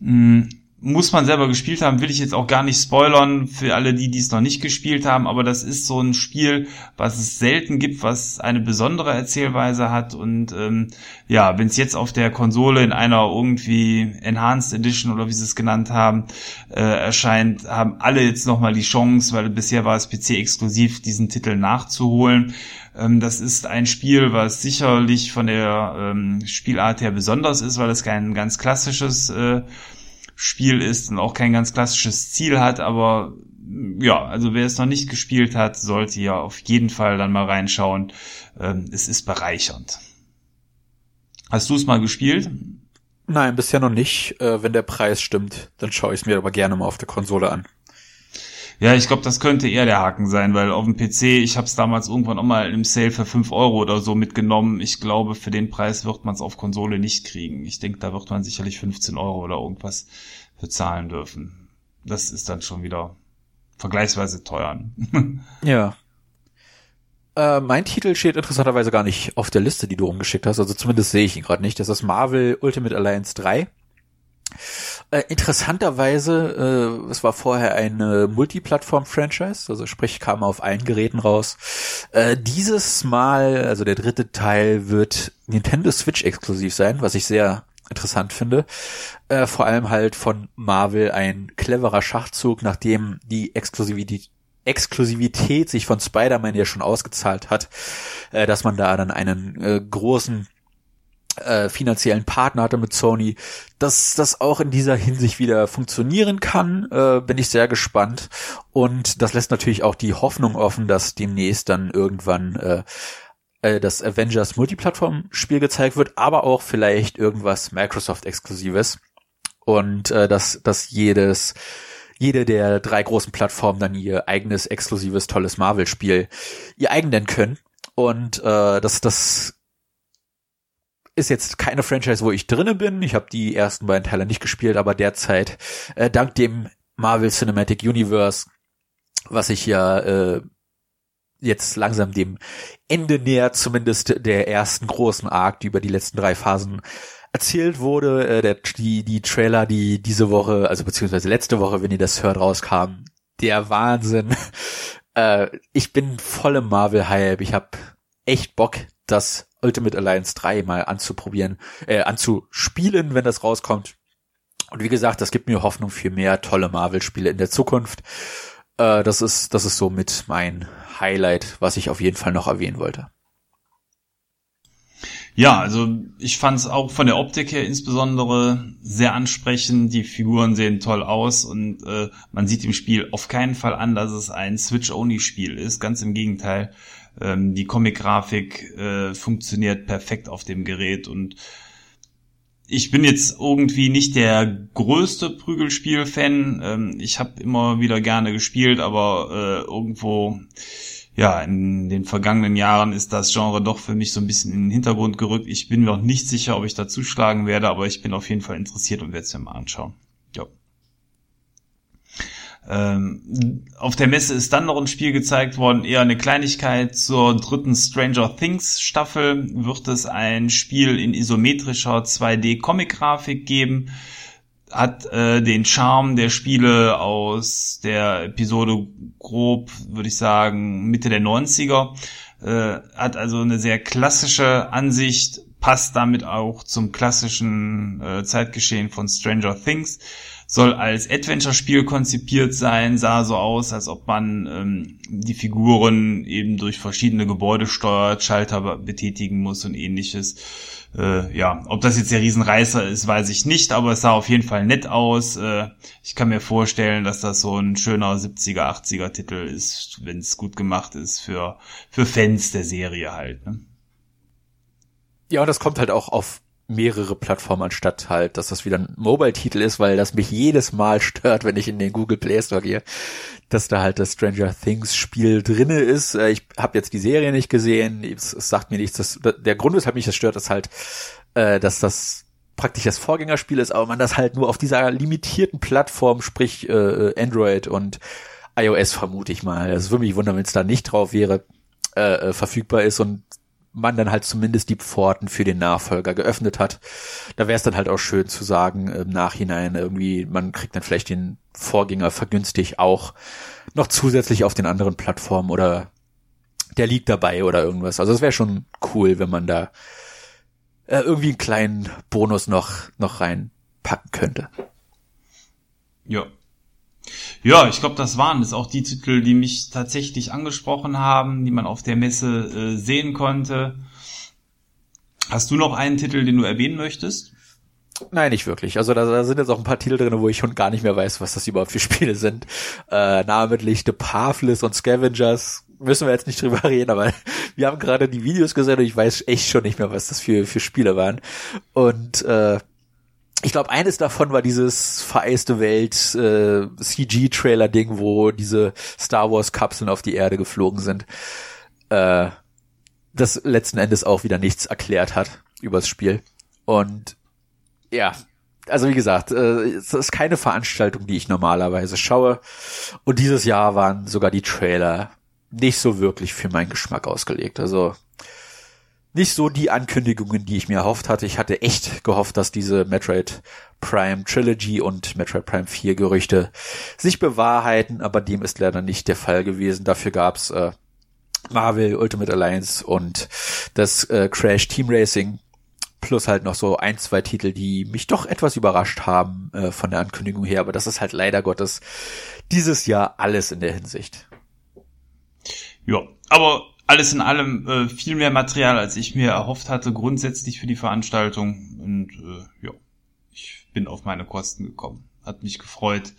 Mm, muss man selber gespielt haben, will ich jetzt auch gar nicht spoilern für alle, die dies noch nicht gespielt haben, aber das ist so ein Spiel, was es selten gibt, was eine besondere Erzählweise hat und ähm, ja, wenn es jetzt auf der Konsole in einer irgendwie Enhanced Edition oder wie sie es genannt haben, äh, erscheint, haben alle jetzt nochmal die Chance, weil bisher war es PC-exklusiv, diesen Titel nachzuholen. Ähm, das ist ein Spiel, was sicherlich von der ähm, Spielart her besonders ist, weil es kein ganz klassisches äh, Spiel ist und auch kein ganz klassisches Ziel hat, aber ja, also wer es noch nicht gespielt hat, sollte ja auf jeden Fall dann mal reinschauen. Ähm, es ist bereichernd. Hast du es mal gespielt? Nein, bisher noch nicht. Äh, wenn der Preis stimmt, dann schaue ich es mir aber gerne mal auf der Konsole an. Ja, ich glaube, das könnte eher der Haken sein, weil auf dem PC, ich habe es damals irgendwann auch mal im Sale für 5 Euro oder so mitgenommen. Ich glaube, für den Preis wird man es auf Konsole nicht kriegen. Ich denke, da wird man sicherlich 15 Euro oder irgendwas bezahlen dürfen. Das ist dann schon wieder vergleichsweise teuer. ja. Äh, mein Titel steht interessanterweise gar nicht auf der Liste, die du rumgeschickt hast. Also zumindest sehe ich ihn gerade nicht. Das ist Marvel Ultimate Alliance 3. Äh, interessanterweise, äh, es war vorher eine Multiplattform-Franchise, also sprich kam auf allen Geräten raus. Äh, dieses Mal, also der dritte Teil, wird Nintendo Switch exklusiv sein, was ich sehr interessant finde. Äh, vor allem halt von Marvel ein cleverer Schachzug, nachdem die Exklusivität Exklusivität sich von Spider-Man ja schon ausgezahlt hat, äh, dass man da dann einen äh, großen äh, finanziellen Partner hatte mit Sony, dass das auch in dieser Hinsicht wieder funktionieren kann, äh, bin ich sehr gespannt. Und das lässt natürlich auch die Hoffnung offen, dass demnächst dann irgendwann äh, äh, das Avengers Multiplattform-Spiel gezeigt wird, aber auch vielleicht irgendwas Microsoft-Exklusives. Und äh, dass, dass jedes jede der drei großen Plattformen dann ihr eigenes exklusives tolles Marvel-Spiel ihr eigen nennen können. Und äh, das, das ist jetzt keine Franchise, wo ich drinne bin. Ich habe die ersten beiden Teile nicht gespielt, aber derzeit äh, dank dem Marvel Cinematic Universe, was ich ja äh, jetzt langsam dem Ende nähert, zumindest der ersten großen Arc, die über die letzten drei Phasen erzählt wurde. Äh, der, die, die Trailer, die diese Woche, also beziehungsweise letzte Woche, wenn ihr das hört, rauskamen, der Wahnsinn. Äh, ich bin voll im Marvel-Hype. Ich habe echt Bock, das Ultimate Alliance 3 mal anzuprobieren, äh, anzuspielen, wenn das rauskommt. Und wie gesagt, das gibt mir Hoffnung für mehr tolle Marvel-Spiele in der Zukunft. Äh, das ist, das ist so mit mein Highlight, was ich auf jeden Fall noch erwähnen wollte. Ja, also ich fand es auch von der Optik her insbesondere sehr ansprechend. Die Figuren sehen toll aus und äh, man sieht im Spiel auf keinen Fall an, dass es ein Switch-Only-Spiel ist. Ganz im Gegenteil. Ähm, die Comic-Grafik äh, funktioniert perfekt auf dem Gerät und ich bin jetzt irgendwie nicht der größte Prügelspiel-Fan. Ähm, ich habe immer wieder gerne gespielt, aber äh, irgendwo ja, in den vergangenen Jahren ist das Genre doch für mich so ein bisschen in den Hintergrund gerückt. Ich bin mir noch nicht sicher, ob ich da zuschlagen werde, aber ich bin auf jeden Fall interessiert und werde es mir mal anschauen. Ja. Ähm, auf der Messe ist dann noch ein Spiel gezeigt worden, eher eine Kleinigkeit zur dritten Stranger Things Staffel. Wird es ein Spiel in isometrischer 2D Comic Grafik geben hat äh, den Charme der Spiele aus der Episode grob, würde ich sagen, Mitte der 90er. Äh, hat also eine sehr klassische Ansicht, passt damit auch zum klassischen äh, Zeitgeschehen von Stranger Things. Soll als Adventure-Spiel konzipiert sein, sah so aus, als ob man ähm, die Figuren eben durch verschiedene Gebäude steuert, Schalter betätigen muss und ähnliches äh, ja, ob das jetzt der Riesenreißer ist, weiß ich nicht, aber es sah auf jeden Fall nett aus. Äh, ich kann mir vorstellen, dass das so ein schöner 70er, 80er Titel ist, wenn es gut gemacht ist für, für Fans der Serie halt. Ne? Ja, und das kommt halt auch auf mehrere Plattformen anstatt halt, dass das wieder ein Mobile-Titel ist, weil das mich jedes Mal stört, wenn ich in den Google Play Store gehe, dass da halt das Stranger Things Spiel drinne ist. Äh, ich habe jetzt die Serie nicht gesehen, es, es sagt mir nichts. Das, der Grund, weshalb mich das stört, ist halt, äh, dass das praktisch das Vorgängerspiel ist, aber man das halt nur auf dieser limitierten Plattform, sprich äh, Android und iOS vermute ich mal. Es würde mich wundern, wenn es da nicht drauf wäre, verfügbar ist und man dann halt zumindest die Pforten für den Nachfolger geöffnet hat. Da wäre es dann halt auch schön zu sagen im Nachhinein irgendwie, man kriegt dann vielleicht den Vorgänger vergünstigt auch noch zusätzlich auf den anderen Plattformen oder der liegt dabei oder irgendwas. Also es wäre schon cool, wenn man da äh, irgendwie einen kleinen Bonus noch noch reinpacken könnte. Ja, ja, ich glaube, das waren es auch die Titel, die mich tatsächlich angesprochen haben, die man auf der Messe äh, sehen konnte. Hast du noch einen Titel, den du erwähnen möchtest? Nein, nicht wirklich. Also da, da sind jetzt auch ein paar Titel drin, wo ich schon gar nicht mehr weiß, was das überhaupt für Spiele sind. Äh, namentlich The Pathless und Scavengers müssen wir jetzt nicht drüber reden, aber wir haben gerade die Videos gesehen und ich weiß echt schon nicht mehr, was das für, für Spiele waren. Und äh, ich glaube, eines davon war dieses vereiste Welt äh, CG-Trailer-Ding, wo diese Star Wars-Kapseln auf die Erde geflogen sind. Äh, das letzten Endes auch wieder nichts erklärt hat übers Spiel. Und ja, also wie gesagt, äh, es ist keine Veranstaltung, die ich normalerweise schaue. Und dieses Jahr waren sogar die Trailer nicht so wirklich für meinen Geschmack ausgelegt. Also nicht so die Ankündigungen, die ich mir erhofft hatte. Ich hatte echt gehofft, dass diese Metroid Prime Trilogy und Metroid Prime 4 Gerüchte sich bewahrheiten, aber dem ist leider nicht der Fall gewesen. Dafür gab's äh, Marvel Ultimate Alliance und das äh, Crash Team Racing plus halt noch so ein, zwei Titel, die mich doch etwas überrascht haben äh, von der Ankündigung her, aber das ist halt leider Gottes dieses Jahr alles in der Hinsicht. Ja, aber alles in allem äh, viel mehr Material, als ich mir erhofft hatte, grundsätzlich für die Veranstaltung. Und äh, ja, ich bin auf meine Kosten gekommen. Hat mich gefreut.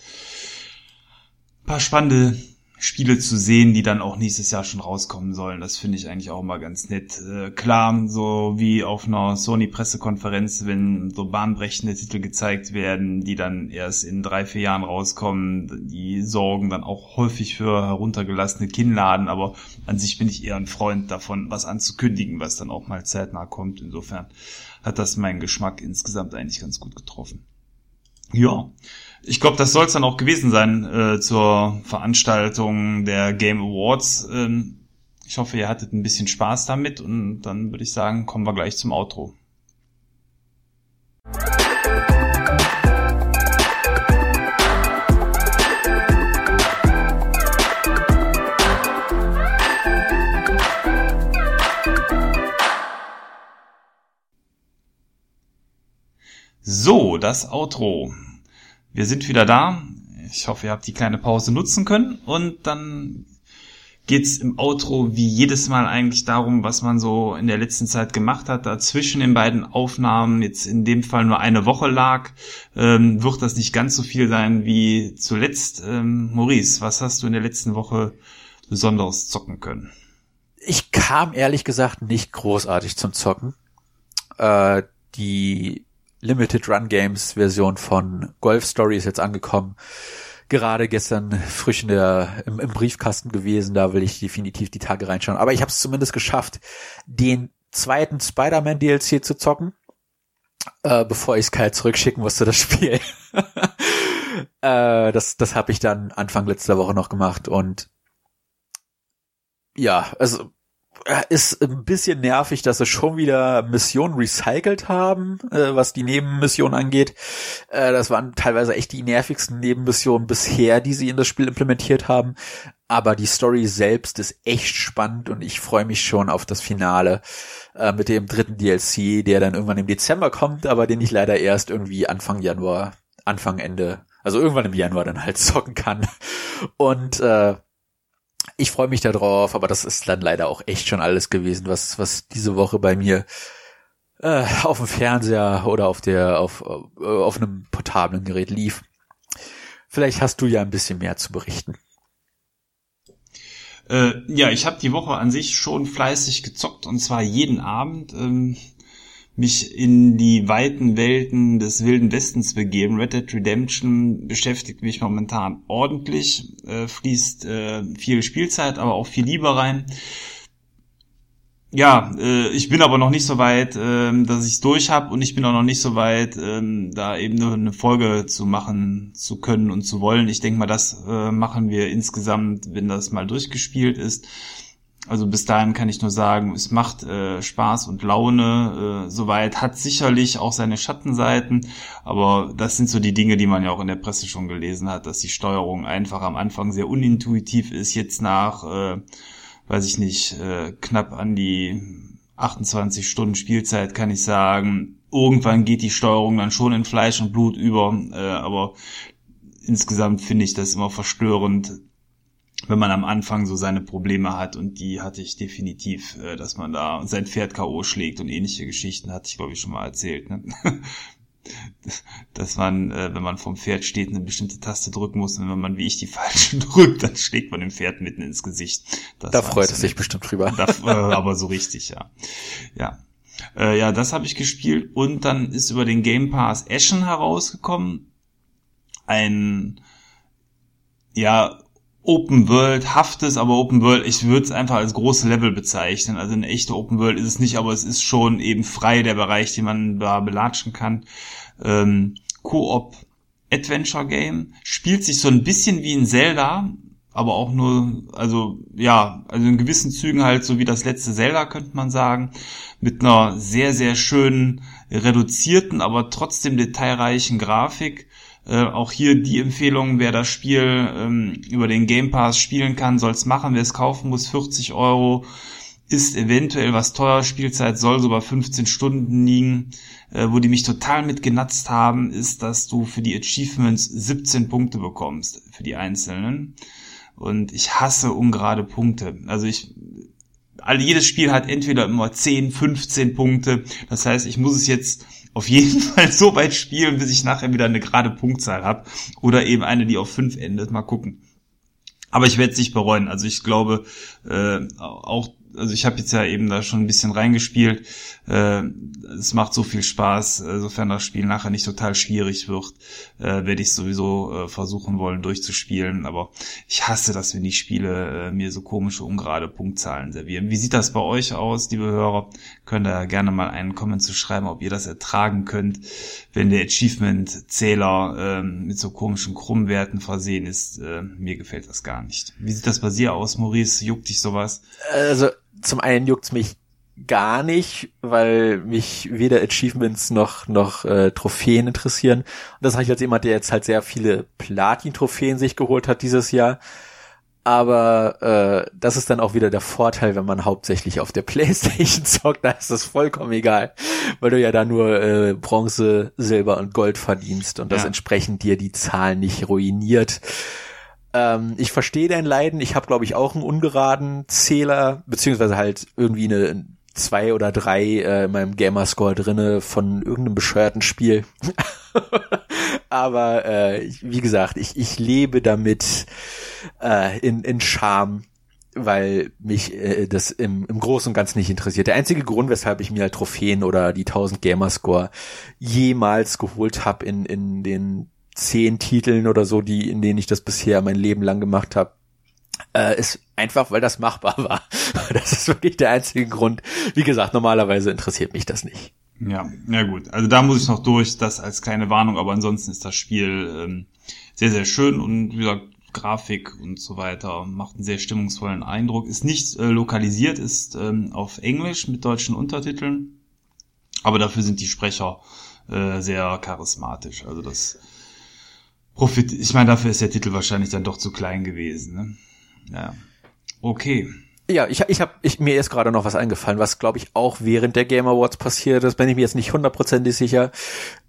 Ein paar spannende Spiele zu sehen, die dann auch nächstes Jahr schon rauskommen sollen. Das finde ich eigentlich auch mal ganz nett. Äh, klar, so wie auf einer Sony-Pressekonferenz, wenn so bahnbrechende Titel gezeigt werden, die dann erst in drei, vier Jahren rauskommen, die sorgen dann auch häufig für heruntergelassene Kinnladen, aber an sich bin ich eher ein Freund davon, was anzukündigen, was dann auch mal zeitnah kommt. Insofern hat das meinen Geschmack insgesamt eigentlich ganz gut getroffen. Ja, ich glaube, das soll es dann auch gewesen sein äh, zur Veranstaltung der Game Awards. Ähm, ich hoffe, ihr hattet ein bisschen Spaß damit und dann würde ich sagen, kommen wir gleich zum Outro. So, das Outro. Wir sind wieder da. Ich hoffe, ihr habt die kleine Pause nutzen können. Und dann geht's im Outro wie jedes Mal eigentlich darum, was man so in der letzten Zeit gemacht hat. Dazwischen den beiden Aufnahmen, jetzt in dem Fall nur eine Woche lag, ähm, wird das nicht ganz so viel sein wie zuletzt. Ähm, Maurice, was hast du in der letzten Woche Besonderes zocken können? Ich kam ehrlich gesagt nicht großartig zum Zocken. Äh, die Limited Run Games Version von Golf Story ist jetzt angekommen. Gerade gestern frisch in der, im, im Briefkasten gewesen, da will ich definitiv die Tage reinschauen. Aber ich habe es zumindest geschafft, den zweiten Spider-Man DLC zu zocken, äh, bevor ich Sky zurückschicken musste, das Spiel. äh, das das habe ich dann Anfang letzter Woche noch gemacht und ja, also ist ein bisschen nervig, dass sie schon wieder Missionen recycelt haben, äh, was die Nebenmissionen angeht. Äh, das waren teilweise echt die nervigsten Nebenmissionen bisher, die sie in das Spiel implementiert haben. Aber die Story selbst ist echt spannend und ich freue mich schon auf das Finale äh, mit dem dritten DLC, der dann irgendwann im Dezember kommt, aber den ich leider erst irgendwie Anfang Januar, Anfang Ende, also irgendwann im Januar dann halt zocken kann. Und äh, ich freue mich darauf, aber das ist dann leider auch echt schon alles gewesen, was, was diese Woche bei mir äh, auf dem Fernseher oder auf der, auf, äh, auf einem portablen Gerät lief. Vielleicht hast du ja ein bisschen mehr zu berichten. Äh, ja, ich habe die Woche an sich schon fleißig gezockt und zwar jeden Abend. Ähm, mich in die weiten Welten des wilden Westens begeben. Red Dead Redemption beschäftigt mich momentan ordentlich, äh, fließt äh, viel Spielzeit, aber auch viel Liebe rein. Ja, äh, ich bin aber noch nicht so weit, äh, dass ich es durch habe und ich bin auch noch nicht so weit, äh, da eben nur eine Folge zu machen zu können und zu wollen. Ich denke mal, das äh, machen wir insgesamt, wenn das mal durchgespielt ist. Also bis dahin kann ich nur sagen, es macht äh, Spaß und Laune äh, soweit, hat sicherlich auch seine Schattenseiten, aber das sind so die Dinge, die man ja auch in der Presse schon gelesen hat, dass die Steuerung einfach am Anfang sehr unintuitiv ist, jetzt nach, äh, weiß ich nicht, äh, knapp an die 28 Stunden Spielzeit kann ich sagen, irgendwann geht die Steuerung dann schon in Fleisch und Blut über, äh, aber insgesamt finde ich das immer verstörend, wenn man am Anfang so seine Probleme hat und die hatte ich definitiv, äh, dass man da sein Pferd K.O. schlägt und ähnliche Geschichten hatte ich glaube ich schon mal erzählt. Ne? dass man, äh, wenn man vom Pferd steht, eine bestimmte Taste drücken muss und wenn man wie ich die falsche drückt, dann schlägt man dem Pferd mitten ins Gesicht. Das da freut es sich bestimmt drüber. Da, äh, aber so richtig, ja. Ja. Äh, ja, das habe ich gespielt und dann ist über den Game Pass Ashen herausgekommen. Ein ja, Open World haftes, aber Open World, ich würde es einfach als große Level bezeichnen. Also eine echte Open World ist es nicht, aber es ist schon eben frei der Bereich, den man da belatschen kann. Ähm, Co-op Adventure Game spielt sich so ein bisschen wie ein Zelda, aber auch nur, also ja, also in gewissen Zügen halt so wie das letzte Zelda könnte man sagen, mit einer sehr sehr schönen reduzierten, aber trotzdem detailreichen Grafik äh, auch hier die Empfehlung, wer das Spiel ähm, über den Game Pass spielen kann, soll es machen. Wer es kaufen muss, 40 Euro, ist eventuell was teuer. Spielzeit soll so bei 15 Stunden liegen. Äh, wo die mich total mitgenatzt haben, ist, dass du für die Achievements 17 Punkte bekommst, für die einzelnen. Und ich hasse ungerade Punkte. Also ich also jedes Spiel hat entweder immer 10, 15 Punkte. Das heißt, ich muss es jetzt auf jeden Fall so weit spielen, bis ich nachher wieder eine gerade Punktzahl habe. Oder eben eine, die auf 5 endet. Mal gucken. Aber ich werde es nicht bereuen. Also ich glaube, äh, auch also ich habe jetzt ja eben da schon ein bisschen reingespielt. Äh, es macht so viel Spaß, äh, sofern das Spiel nachher nicht total schwierig wird, äh, werde ich sowieso äh, versuchen wollen durchzuspielen. Aber ich hasse das, wenn die Spiele äh, mir so komische ungerade Punktzahlen servieren. Wie sieht das bei euch aus, liebe Hörer? Könnt ihr gerne mal einen Comment zu schreiben, ob ihr das ertragen könnt, wenn der Achievement-Zähler äh, mit so komischen Krummwerten versehen ist. Äh, mir gefällt das gar nicht. Wie sieht das bei dir aus, Maurice? Juckt dich sowas? Also zum einen juckt's mich gar nicht, weil mich weder Achievements noch noch äh, Trophäen interessieren. Und das habe ich als jemand, der jetzt halt sehr viele Platin-Trophäen sich geholt hat dieses Jahr. Aber äh, das ist dann auch wieder der Vorteil, wenn man hauptsächlich auf der Playstation zockt, da ist das vollkommen egal, weil du ja da nur äh, Bronze, Silber und Gold verdienst und das ja. entsprechend dir die Zahlen nicht ruiniert. Ähm, ich verstehe dein Leiden. Ich habe, glaube ich, auch einen ungeraden Zähler, beziehungsweise halt irgendwie eine zwei oder drei äh, in meinem Gamerscore drinne von irgendeinem bescheuerten Spiel. Aber äh, wie gesagt, ich, ich lebe damit äh, in, in Scham, weil mich äh, das im, im Großen und Ganzen nicht interessiert. Der einzige Grund, weshalb ich mir halt Trophäen oder die 1000 Gamerscore jemals geholt habe in, in den zehn Titeln oder so, die, in denen ich das bisher mein Leben lang gemacht habe, äh, ist einfach, weil das machbar war. Das ist wirklich der einzige Grund. Wie gesagt, normalerweise interessiert mich das nicht. Ja, ja gut. Also da muss ich noch durch, das als kleine Warnung, aber ansonsten ist das Spiel ähm, sehr, sehr schön und wie gesagt, Grafik und so weiter macht einen sehr stimmungsvollen Eindruck. Ist nicht äh, lokalisiert, ist ähm, auf Englisch mit deutschen Untertiteln, aber dafür sind die Sprecher äh, sehr charismatisch. Also das Profit, ich meine, dafür ist der Titel wahrscheinlich dann doch zu klein gewesen. Ne? Ja. Okay. Ja, ich, ich habe ich, mir ist gerade noch was eingefallen, was glaube ich auch während der Game Awards passiert ist, bin ich mir jetzt nicht hundertprozentig sicher.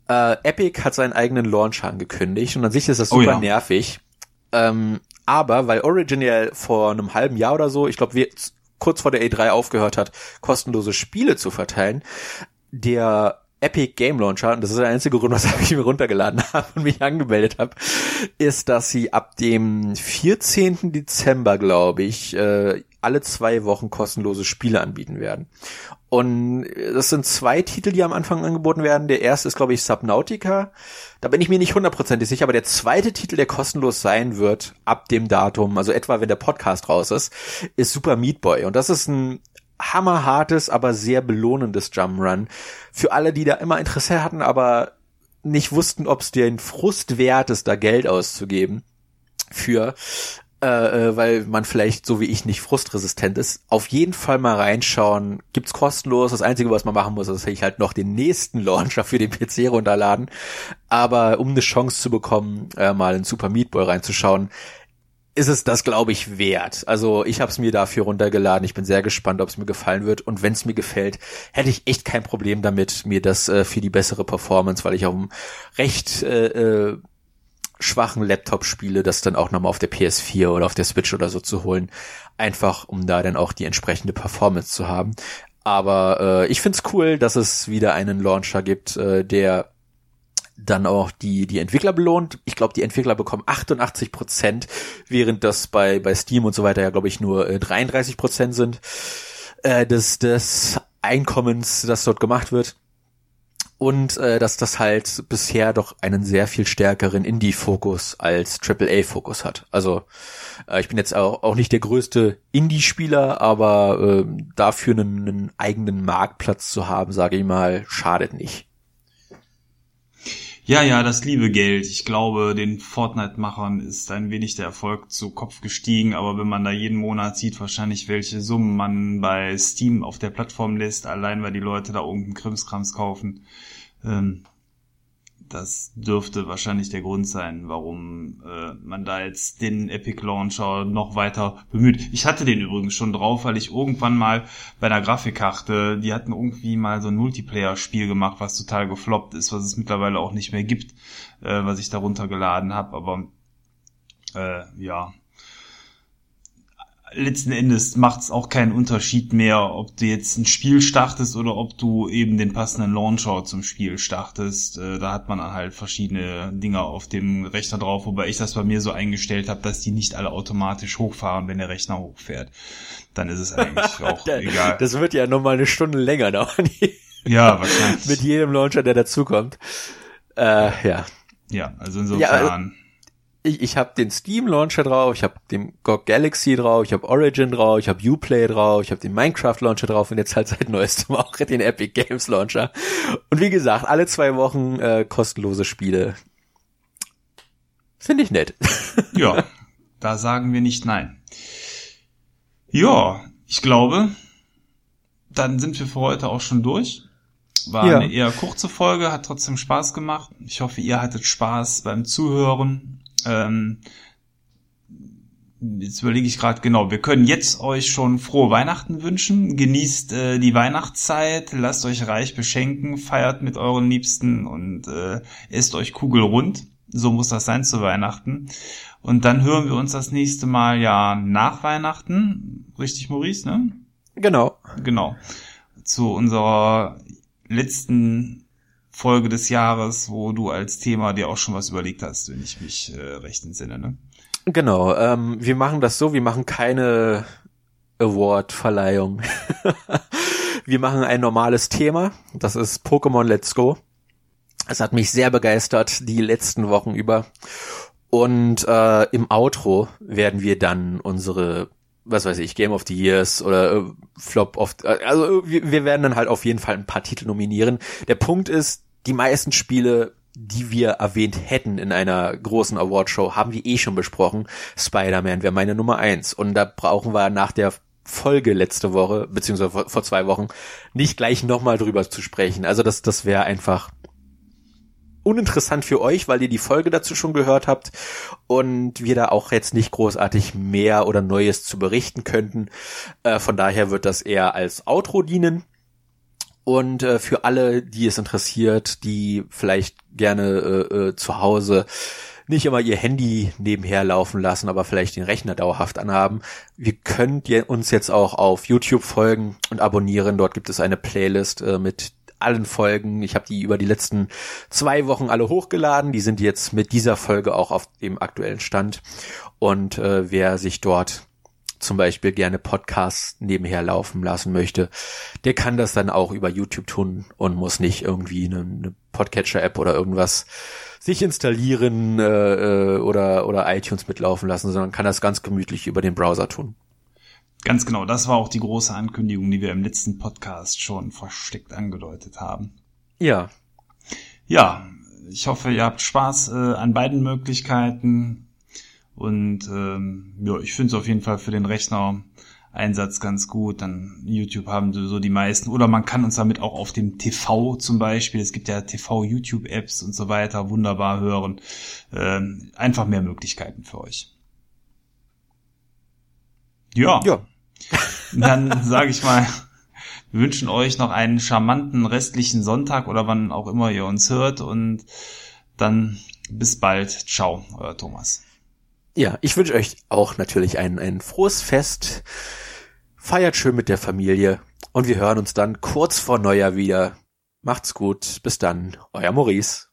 Äh, Epic hat seinen eigenen Launch angekündigt und an sich ist das oh super oh ja. nervig. Ähm, aber weil Origin ja vor einem halben Jahr oder so, ich glaube, kurz vor der E3 aufgehört hat, kostenlose Spiele zu verteilen, der Epic Game Launcher, und das ist der einzige Grund, weshalb ich mir runtergeladen habe und mich angemeldet habe, ist, dass sie ab dem 14. Dezember, glaube ich, äh, alle zwei Wochen kostenlose Spiele anbieten werden. Und das sind zwei Titel, die am Anfang angeboten werden. Der erste ist, glaube ich, Subnautica. Da bin ich mir nicht hundertprozentig sicher, aber der zweite Titel, der kostenlos sein wird ab dem Datum, also etwa wenn der Podcast raus ist, ist Super Meat Boy. Und das ist ein hammerhartes, aber sehr belohnendes Jump'n'Run. Für alle, die da immer Interesse hatten, aber nicht wussten, ob es den Frust wert ist, da Geld auszugeben für, äh, äh, weil man vielleicht so wie ich nicht frustresistent ist. Auf jeden Fall mal reinschauen. Gibt's kostenlos. Das Einzige, was man machen muss, ist ich halt noch den nächsten Launcher für den PC runterladen. Aber um eine Chance zu bekommen, äh, mal in Super Meat Boy reinzuschauen, ist es das, glaube ich, wert. Also ich habe es mir dafür runtergeladen. Ich bin sehr gespannt, ob es mir gefallen wird. Und wenn es mir gefällt, hätte ich echt kein Problem damit, mir das äh, für die bessere Performance, weil ich auf einem recht äh, äh, schwachen Laptop spiele, das dann auch nochmal auf der PS4 oder auf der Switch oder so zu holen. Einfach, um da dann auch die entsprechende Performance zu haben. Aber äh, ich find's cool, dass es wieder einen Launcher gibt, äh, der dann auch die, die Entwickler belohnt. Ich glaube, die Entwickler bekommen 88 Prozent, während das bei, bei Steam und so weiter ja, glaube ich, nur äh, 33 Prozent sind äh, des, des Einkommens, das dort gemacht wird. Und äh, dass das halt bisher doch einen sehr viel stärkeren Indie-Fokus als AAA-Fokus hat. Also äh, ich bin jetzt auch, auch nicht der größte Indie-Spieler, aber äh, dafür einen, einen eigenen Marktplatz zu haben, sage ich mal, schadet nicht. Ja, ja, das liebe Geld. Ich glaube, den Fortnite-Machern ist ein wenig der Erfolg zu Kopf gestiegen, aber wenn man da jeden Monat sieht, wahrscheinlich welche Summen man bei Steam auf der Plattform lässt, allein weil die Leute da irgendeinen Krimskrams kaufen, ähm, das dürfte wahrscheinlich der Grund sein, warum äh, man da jetzt den Epic Launcher noch weiter bemüht. Ich hatte den übrigens schon drauf, weil ich irgendwann mal bei einer Grafikkarte, die hatten irgendwie mal so ein Multiplayer-Spiel gemacht, was total gefloppt ist, was es mittlerweile auch nicht mehr gibt, äh, was ich darunter geladen habe. Aber äh, ja, letzten Endes macht es auch keinen Unterschied mehr, ob du jetzt ein Spiel startest oder ob du eben den passenden Launcher zum Spiel startest. Äh, da hat man halt verschiedene Dinger auf dem Rechner drauf, wobei ich das bei mir so eingestellt habe, dass die nicht alle automatisch hochfahren, wenn der Rechner hochfährt. Dann ist es eigentlich auch egal. Das wird ja nochmal eine Stunde länger dauern. ja, wahrscheinlich. Mit jedem Launcher, der dazukommt. Äh, ja. Ja, also insofern. Ja, ich, ich habe den Steam Launcher drauf, ich habe den GOG Galaxy drauf, ich habe Origin drauf, ich habe Uplay drauf, ich habe den Minecraft Launcher drauf und jetzt halt seit neuestem auch den Epic Games Launcher. Und wie gesagt, alle zwei Wochen äh, kostenlose Spiele. Finde ich nett. ja, da sagen wir nicht nein. Ja, ich glaube, dann sind wir für heute auch schon durch. War ja. eine eher kurze Folge, hat trotzdem Spaß gemacht. Ich hoffe, ihr hattet Spaß beim Zuhören. Ähm, jetzt überlege ich gerade genau, wir können jetzt euch schon frohe Weihnachten wünschen. Genießt äh, die Weihnachtszeit, lasst euch reich beschenken, feiert mit euren Liebsten und äh, esst euch kugelrund. So muss das sein zu Weihnachten. Und dann hören wir uns das nächste Mal ja nach Weihnachten. Richtig, Maurice, ne? Genau. Genau. Zu unserer letzten Folge des Jahres, wo du als Thema dir auch schon was überlegt hast, wenn ich mich äh, recht entsinne, ne? Genau, ähm, wir machen das so, wir machen keine Award-Verleihung. wir machen ein normales Thema, das ist Pokémon Let's Go. Es hat mich sehr begeistert die letzten Wochen über. Und äh, im Outro werden wir dann unsere was weiß ich, Game of the Years oder äh, Flop of, äh, also wir, wir werden dann halt auf jeden Fall ein paar Titel nominieren. Der Punkt ist, die meisten Spiele, die wir erwähnt hätten in einer großen Awardshow, haben wir eh schon besprochen. Spider-Man wäre meine Nummer eins. Und da brauchen wir nach der Folge letzte Woche, beziehungsweise vor, zwei Wochen, nicht gleich nochmal drüber zu sprechen. Also das, das wäre einfach uninteressant für euch, weil ihr die Folge dazu schon gehört habt und wir da auch jetzt nicht großartig mehr oder Neues zu berichten könnten. Äh, von daher wird das eher als Outro dienen. Und äh, für alle, die es interessiert, die vielleicht gerne äh, äh, zu Hause nicht immer ihr Handy nebenher laufen lassen, aber vielleicht den Rechner dauerhaft anhaben. Wir könnt ihr uns jetzt auch auf YouTube folgen und abonnieren. Dort gibt es eine Playlist äh, mit allen Folgen. Ich habe die über die letzten zwei Wochen alle hochgeladen. Die sind jetzt mit dieser Folge auch auf dem aktuellen Stand. Und äh, wer sich dort zum Beispiel gerne Podcasts nebenher laufen lassen möchte, der kann das dann auch über YouTube tun und muss nicht irgendwie eine, eine Podcatcher-App oder irgendwas sich installieren äh, äh, oder, oder iTunes mitlaufen lassen, sondern kann das ganz gemütlich über den Browser tun. Ganz genau, das war auch die große Ankündigung, die wir im letzten Podcast schon versteckt angedeutet haben. Ja. Ja, ich hoffe, ihr habt Spaß äh, an beiden Möglichkeiten. Und ähm, ja, ich finde es auf jeden Fall für den Rechner Einsatz ganz gut. Dann YouTube haben so die meisten. Oder man kann uns damit auch auf dem TV zum Beispiel, es gibt ja TV-YouTube-Apps und so weiter, wunderbar hören. Ähm, einfach mehr Möglichkeiten für euch. Ja. Ja. Dann sage ich mal, wir wünschen euch noch einen charmanten restlichen Sonntag oder wann auch immer ihr uns hört und dann bis bald. Ciao, euer Thomas. Ja, ich wünsche euch auch natürlich ein, ein frohes Fest. Feiert schön mit der Familie und wir hören uns dann kurz vor Neujahr wieder. Macht's gut. Bis dann. Euer Maurice.